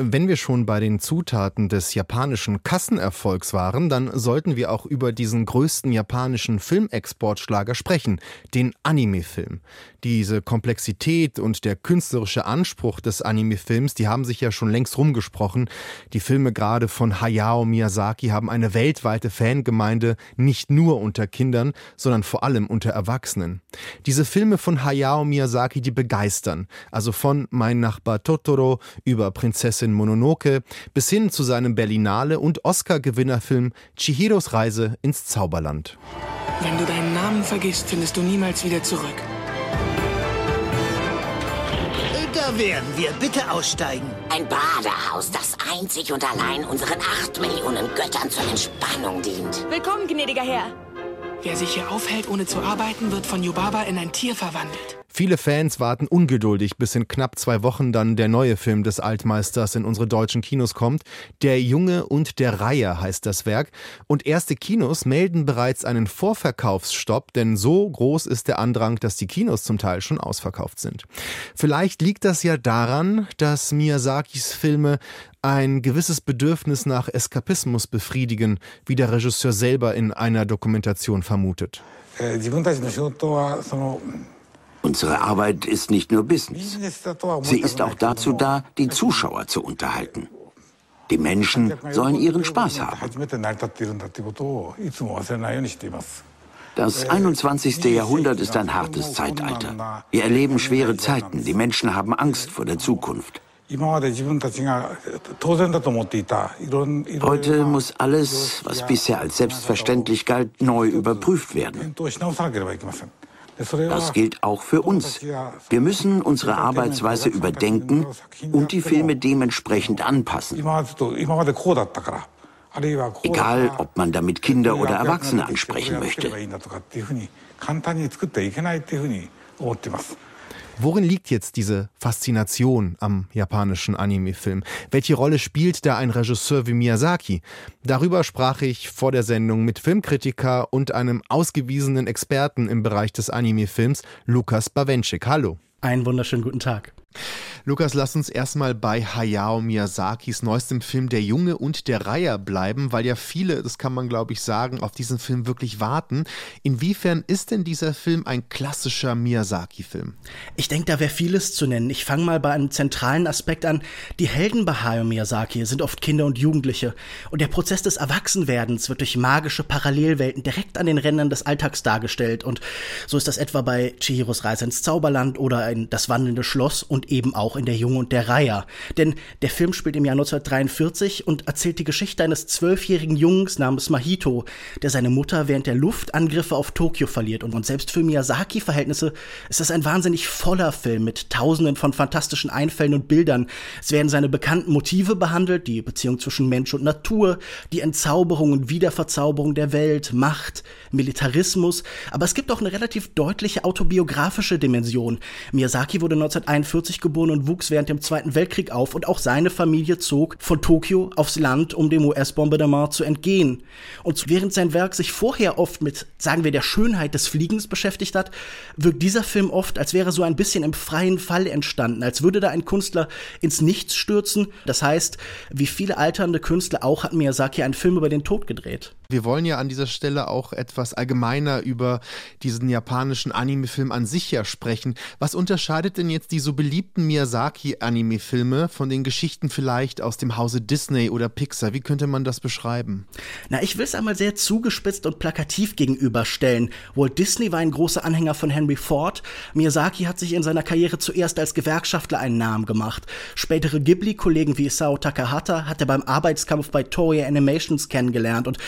wenn wir schon bei den Zutaten des japanischen Kassenerfolgs waren, dann sollten wir auch über diesen größten japanischen Filmexportschlager sprechen, den Anime-Film. Diese Komplexität und der künstlerische Anspruch des Anime-Films, die haben sich ja schon längst rumgesprochen. Die Filme gerade von Hayao Miyazaki haben eine weltweite Fangemeinde, nicht nur unter Kindern, sondern vor allem unter Erwachsenen. Diese Filme von Hayao Miyazaki, die begeistern. Also von Mein Nachbar Totoro über Prinzessin Prinzessin Mononoke bis hin zu seinem Berlinale und Oscar-Gewinnerfilm Chihiros Reise ins Zauberland. Wenn du deinen Namen vergisst, findest du niemals wieder zurück. Da wären wir. Bitte aussteigen. Ein Badehaus, das einzig und allein unseren acht Millionen Göttern zur Entspannung dient. Willkommen, gnädiger Herr. Wer sich hier aufhält, ohne zu arbeiten, wird von Yubaba in ein Tier verwandelt. Viele Fans warten ungeduldig, bis in knapp zwei Wochen dann der neue Film des Altmeisters in unsere deutschen Kinos kommt. Der Junge und der Reiher heißt das Werk. Und erste Kinos melden bereits einen Vorverkaufsstopp, denn so groß ist der Andrang, dass die Kinos zum Teil schon ausverkauft sind. Vielleicht liegt das ja daran, dass Miyazakis Filme ein gewisses Bedürfnis nach Eskapismus befriedigen, wie der Regisseur selber in einer Dokumentation vermutet. Äh, Unsere Arbeit ist nicht nur Business. Sie ist auch dazu da, die Zuschauer zu unterhalten. Die Menschen sollen ihren Spaß haben. Das 21. Jahrhundert ist ein hartes Zeitalter. Wir erleben schwere Zeiten. Die Menschen haben Angst vor der Zukunft. Heute muss alles, was bisher als selbstverständlich galt, neu überprüft werden. Das gilt auch für uns. Wir müssen unsere Arbeitsweise überdenken und die Filme dementsprechend anpassen. Egal, ob man damit Kinder oder Erwachsene ansprechen möchte. Worin liegt jetzt diese Faszination am japanischen Anime-Film? Welche Rolle spielt da ein Regisseur wie Miyazaki? Darüber sprach ich vor der Sendung mit Filmkritiker und einem ausgewiesenen Experten im Bereich des Anime-Films, Lukas Bawenschik. Hallo. Einen wunderschönen guten Tag. Lukas, lass uns erstmal bei Hayao Miyazakis neuestem Film Der Junge und der Reiher bleiben, weil ja viele, das kann man glaube ich sagen, auf diesen Film wirklich warten. Inwiefern ist denn dieser Film ein klassischer Miyazaki-Film? Ich denke, da wäre vieles zu nennen. Ich fange mal bei einem zentralen Aspekt an. Die Helden bei Hayao Miyazaki sind oft Kinder und Jugendliche. Und der Prozess des Erwachsenwerdens wird durch magische Parallelwelten direkt an den Rändern des Alltags dargestellt. Und so ist das etwa bei Chihiros Reise ins Zauberland oder in Das wandelnde Schloss und eben auch in Der Junge und der Reiher. Denn der Film spielt im Jahr 1943 und erzählt die Geschichte eines zwölfjährigen Jungs namens Mahito, der seine Mutter während der Luftangriffe auf Tokio verliert. Und selbst für Miyazaki-Verhältnisse ist das ein wahnsinnig voller Film mit tausenden von fantastischen Einfällen und Bildern. Es werden seine bekannten Motive behandelt, die Beziehung zwischen Mensch und Natur, die Entzauberung und Wiederverzauberung der Welt, Macht, Militarismus. Aber es gibt auch eine relativ deutliche autobiografische Dimension. Miyazaki wurde 1941 geboren und wuchs während dem Zweiten Weltkrieg auf und auch seine Familie zog von Tokio aufs Land, um dem US-Bombardement zu entgehen. Und während sein Werk sich vorher oft mit, sagen wir, der Schönheit des Fliegens beschäftigt hat, wirkt dieser Film oft, als wäre so ein bisschen im freien Fall entstanden, als würde da ein Künstler ins Nichts stürzen. Das heißt, wie viele alternde Künstler auch hat Miyazaki einen Film über den Tod gedreht. Wir wollen ja an dieser Stelle auch etwas allgemeiner über diesen japanischen Anime-Film an sich ja sprechen. Was unterscheidet denn jetzt die so beliebten Miyazaki-Anime-Filme von den Geschichten vielleicht aus dem Hause Disney oder Pixar? Wie könnte man das beschreiben? Na, ich will es einmal sehr zugespitzt und plakativ gegenüberstellen. Walt Disney war ein großer Anhänger von Henry Ford. Miyazaki hat sich in seiner Karriere zuerst als Gewerkschaftler einen Namen gemacht. Spätere Ghibli-Kollegen wie Isao Takahata hat er beim Arbeitskampf bei Toei Animations kennengelernt und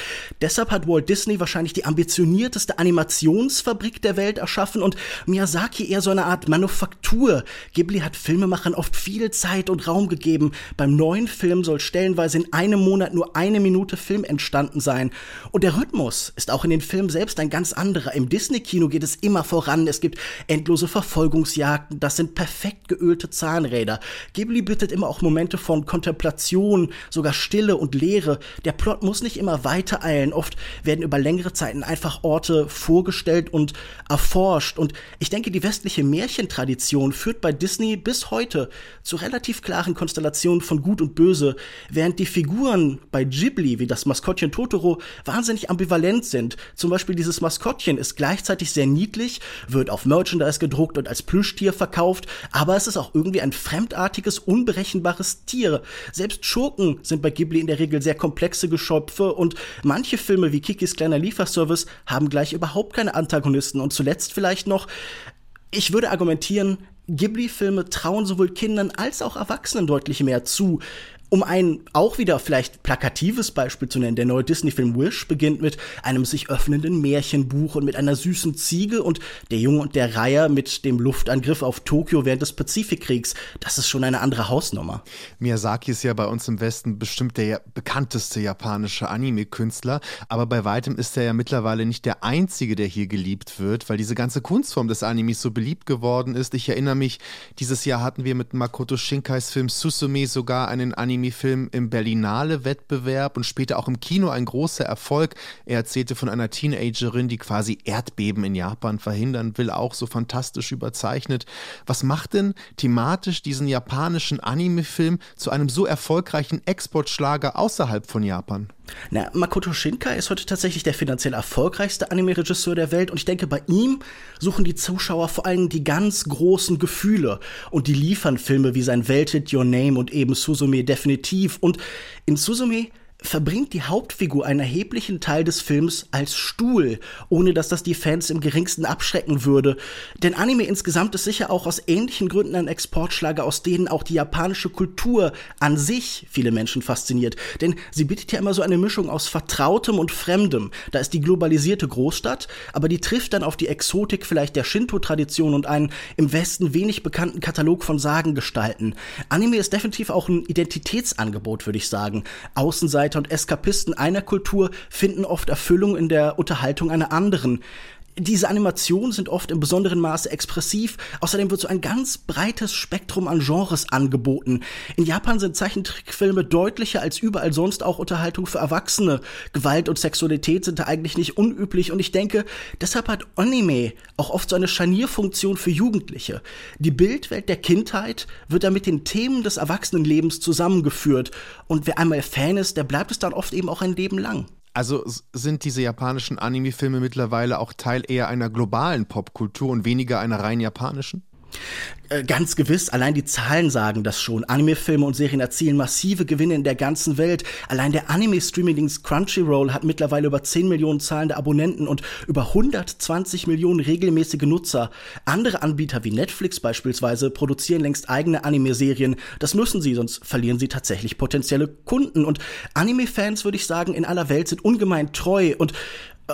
Deshalb hat Walt Disney wahrscheinlich die ambitionierteste Animationsfabrik der Welt erschaffen und Miyazaki eher so eine Art Manufaktur. Ghibli hat Filmemachern oft viel Zeit und Raum gegeben. Beim neuen Film soll stellenweise in einem Monat nur eine Minute Film entstanden sein. Und der Rhythmus ist auch in den Filmen selbst ein ganz anderer. Im Disney-Kino geht es immer voran. Es gibt endlose Verfolgungsjagden. Das sind perfekt geölte Zahnräder. Ghibli bietet immer auch Momente von Kontemplation, sogar Stille und Leere. Der Plot muss nicht immer weiter eilen erzählen. Oft werden über längere Zeiten einfach Orte vorgestellt und erforscht. Und ich denke, die westliche Märchentradition führt bei Disney bis heute zu relativ klaren Konstellationen von Gut und Böse, während die Figuren bei Ghibli, wie das Maskottchen Totoro, wahnsinnig ambivalent sind. Zum Beispiel dieses Maskottchen ist gleichzeitig sehr niedlich, wird auf Merchandise gedruckt und als Plüschtier verkauft, aber es ist auch irgendwie ein fremdartiges, unberechenbares Tier. Selbst Schurken sind bei Ghibli in der Regel sehr komplexe Geschöpfe und manche Filme wie Kikis kleiner Lieferservice haben gleich überhaupt keine Antagonisten. Und zuletzt vielleicht noch, ich würde argumentieren, Ghibli-Filme trauen sowohl Kindern als auch Erwachsenen deutlich mehr zu. Um ein auch wieder vielleicht plakatives Beispiel zu nennen, der neue Disney-Film Wish beginnt mit einem sich öffnenden Märchenbuch und mit einer süßen Ziege und der Junge und der Reiher mit dem Luftangriff auf Tokio während des Pazifikkriegs. Das ist schon eine andere Hausnummer. Miyazaki ist ja bei uns im Westen bestimmt der bekannteste japanische Anime-Künstler, aber bei weitem ist er ja mittlerweile nicht der einzige, der hier geliebt wird, weil diese ganze Kunstform des Animes so beliebt geworden ist. Ich erinnere mich, dieses Jahr hatten wir mit Makoto Shinkais Film Susume sogar einen Anime Anime-Film im Berlinale-Wettbewerb und später auch im Kino ein großer Erfolg. Er erzählte von einer Teenagerin, die quasi Erdbeben in Japan verhindern will, auch so fantastisch überzeichnet. Was macht denn thematisch diesen japanischen Anime-Film zu einem so erfolgreichen Exportschlager außerhalb von Japan? Na, Makoto Shinkai ist heute tatsächlich der finanziell erfolgreichste Anime-Regisseur der Welt und ich denke, bei ihm suchen die Zuschauer vor allem die ganz großen Gefühle und die liefern Filme wie sein Welthit Your Name und eben Suzume definitiv und in Suzume verbringt die Hauptfigur einen erheblichen Teil des Films als Stuhl, ohne dass das die Fans im geringsten abschrecken würde. Denn Anime insgesamt ist sicher auch aus ähnlichen Gründen ein Exportschlager, aus denen auch die japanische Kultur an sich viele Menschen fasziniert. Denn sie bietet ja immer so eine Mischung aus Vertrautem und Fremdem. Da ist die globalisierte Großstadt, aber die trifft dann auf die Exotik vielleicht der Shinto-Tradition und einen im Westen wenig bekannten Katalog von Sagengestalten. Anime ist definitiv auch ein Identitätsangebot, würde ich sagen. Außenseiter Außenseiter und Eskapisten einer Kultur finden oft Erfüllung in der Unterhaltung einer anderen diese Animationen sind oft im besonderen Maße expressiv. Außerdem wird so ein ganz breites Spektrum an Genres angeboten. In Japan sind Zeichentrickfilme deutlicher als überall sonst auch Unterhaltung für Erwachsene. Gewalt und Sexualität sind da eigentlich nicht unüblich und ich denke, deshalb hat Anime auch oft so eine Scharnierfunktion für Jugendliche. Die Bildwelt der Kindheit wird da mit den Themen des Erwachsenenlebens zusammengeführt und wer einmal Fan ist, der bleibt es dann oft eben auch ein Leben lang. Also sind diese japanischen Anime-Filme mittlerweile auch Teil eher einer globalen Popkultur und weniger einer rein japanischen? Äh, ganz gewiss, allein die Zahlen sagen das schon. Anime-Filme und Serien erzielen massive Gewinne in der ganzen Welt. Allein der Anime-Streaming-Dienst Crunchyroll hat mittlerweile über 10 Millionen zahlende Abonnenten und über 120 Millionen regelmäßige Nutzer. Andere Anbieter wie Netflix beispielsweise produzieren längst eigene Anime-Serien. Das müssen sie, sonst verlieren sie tatsächlich potenzielle Kunden. Und Anime-Fans, würde ich sagen, in aller Welt sind ungemein treu und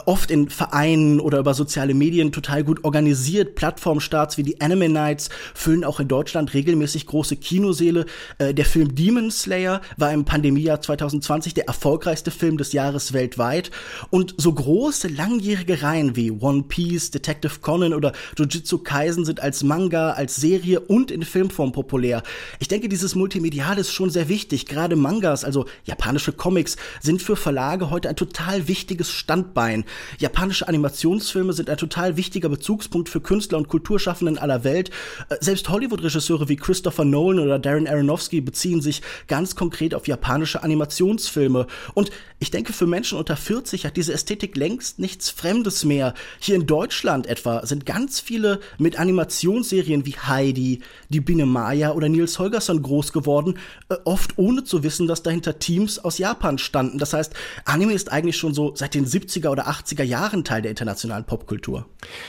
oft in Vereinen oder über soziale Medien total gut organisiert. Plattformstarts wie die Anime Nights füllen auch in Deutschland regelmäßig große Kinoseele. Äh, der Film Demon Slayer war im Pandemiejahr 2020 der erfolgreichste Film des Jahres weltweit. Und so große, langjährige Reihen wie One Piece, Detective Conan oder Jujutsu Kaisen sind als Manga, als Serie und in Filmform populär. Ich denke, dieses Multimedial ist schon sehr wichtig. Gerade Mangas, also japanische Comics, sind für Verlage heute ein total wichtiges Standbein. Japanische Animationsfilme sind ein total wichtiger Bezugspunkt für Künstler und Kulturschaffenden aller Welt. Äh, selbst Hollywood-Regisseure wie Christopher Nolan oder Darren Aronofsky beziehen sich ganz konkret auf japanische Animationsfilme. Und ich denke, für Menschen unter 40 hat diese Ästhetik längst nichts Fremdes mehr. Hier in Deutschland etwa sind ganz viele mit Animationsserien wie Heidi, die Biene Maya oder Nils Holgersson groß geworden, äh, oft ohne zu wissen, dass dahinter Teams aus Japan standen. Das heißt, Anime ist eigentlich schon so seit den 70er oder 80er Jahren Teil der internationalen Popkultur.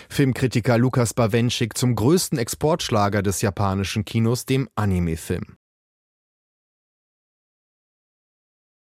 Filmkritiker Lukas Bawenschik zum größten Exportschlager des japanischen Kinos, dem Anime-Film.